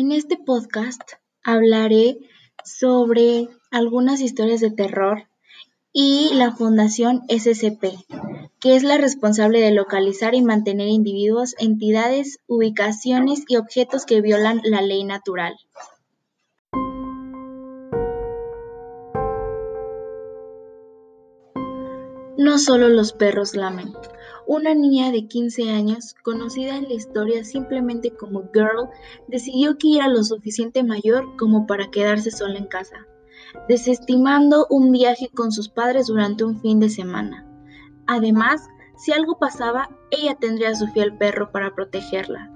En este podcast hablaré sobre algunas historias de terror y la Fundación SCP, que es la responsable de localizar y mantener individuos, entidades, ubicaciones y objetos que violan la ley natural. No solo los perros lamen. Una niña de 15 años, conocida en la historia simplemente como Girl, decidió que era lo suficiente mayor como para quedarse sola en casa, desestimando un viaje con sus padres durante un fin de semana. Además, si algo pasaba, ella tendría a su fiel perro para protegerla.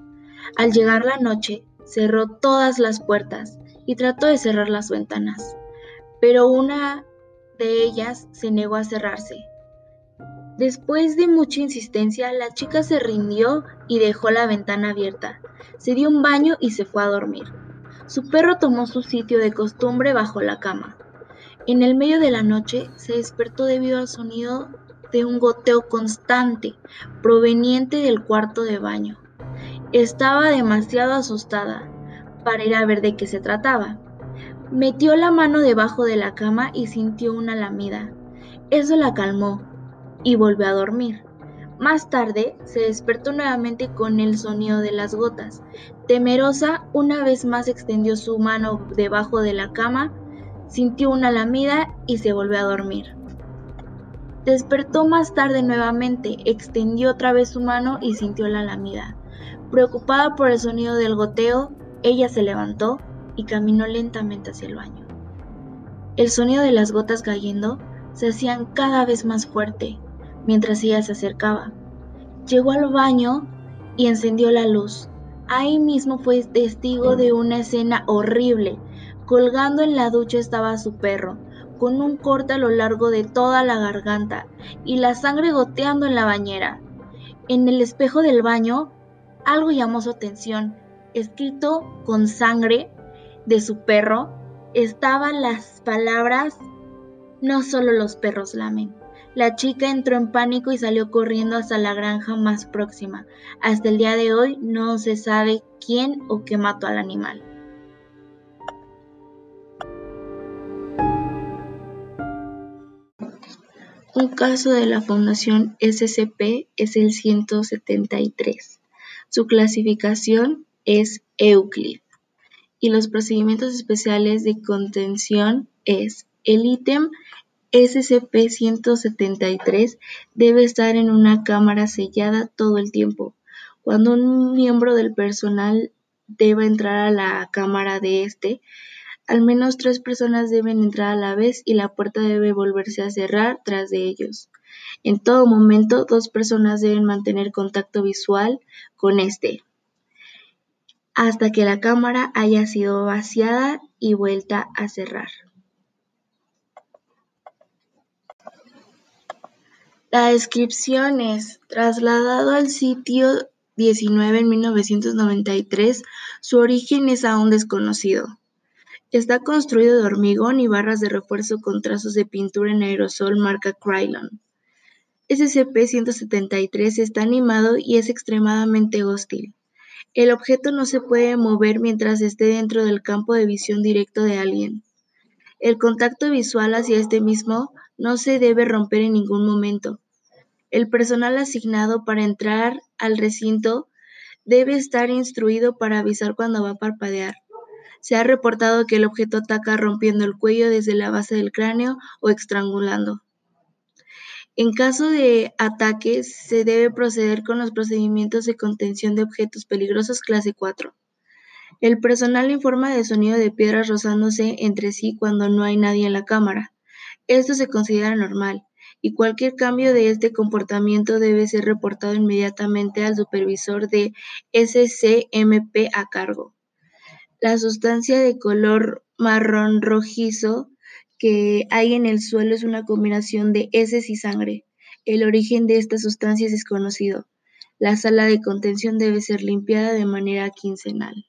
Al llegar la noche, cerró todas las puertas y trató de cerrar las ventanas, pero una de ellas se negó a cerrarse Después de mucha insistencia, la chica se rindió y dejó la ventana abierta. Se dio un baño y se fue a dormir. Su perro tomó su sitio de costumbre bajo la cama. En el medio de la noche se despertó debido al sonido de un goteo constante proveniente del cuarto de baño. Estaba demasiado asustada para ir a ver de qué se trataba. Metió la mano debajo de la cama y sintió una lamida. Eso la calmó y volvió a dormir. Más tarde se despertó nuevamente con el sonido de las gotas. Temerosa, una vez más extendió su mano debajo de la cama, sintió una lamida y se volvió a dormir. Despertó más tarde nuevamente, extendió otra vez su mano y sintió la lamida. Preocupada por el sonido del goteo, ella se levantó y caminó lentamente hacia el baño. El sonido de las gotas cayendo se hacían cada vez más fuerte mientras ella se acercaba. Llegó al baño y encendió la luz. Ahí mismo fue testigo de una escena horrible. Colgando en la ducha estaba su perro, con un corte a lo largo de toda la garganta y la sangre goteando en la bañera. En el espejo del baño, algo llamó su atención. Escrito con sangre de su perro, estaban las palabras, no solo los perros lamen. La chica entró en pánico y salió corriendo hasta la granja más próxima. Hasta el día de hoy no se sabe quién o qué mató al animal. Un caso de la Fundación SCP es el 173. Su clasificación es Euclid y los procedimientos especiales de contención es el ítem SCP-173 debe estar en una cámara sellada todo el tiempo. Cuando un miembro del personal deba entrar a la cámara de este, al menos tres personas deben entrar a la vez y la puerta debe volverse a cerrar tras de ellos. En todo momento, dos personas deben mantener contacto visual con este hasta que la cámara haya sido vaciada y vuelta a cerrar. La descripción es: trasladado al sitio 19 en 1993, su origen es aún desconocido. Está construido de hormigón y barras de refuerzo con trazos de pintura en aerosol marca Krylon. SCP-173 está animado y es extremadamente hostil. El objeto no se puede mover mientras esté dentro del campo de visión directo de alguien. El contacto visual hacia este mismo no se debe romper en ningún momento. El personal asignado para entrar al recinto debe estar instruido para avisar cuando va a parpadear. Se ha reportado que el objeto ataca rompiendo el cuello desde la base del cráneo o estrangulando. En caso de ataques, se debe proceder con los procedimientos de contención de objetos peligrosos clase 4. El personal informa de sonido de piedras rozándose entre sí cuando no hay nadie en la cámara. Esto se considera normal y cualquier cambio de este comportamiento debe ser reportado inmediatamente al supervisor de SCMP a cargo. La sustancia de color marrón rojizo que hay en el suelo es una combinación de heces y sangre. El origen de esta sustancia es desconocido. La sala de contención debe ser limpiada de manera quincenal.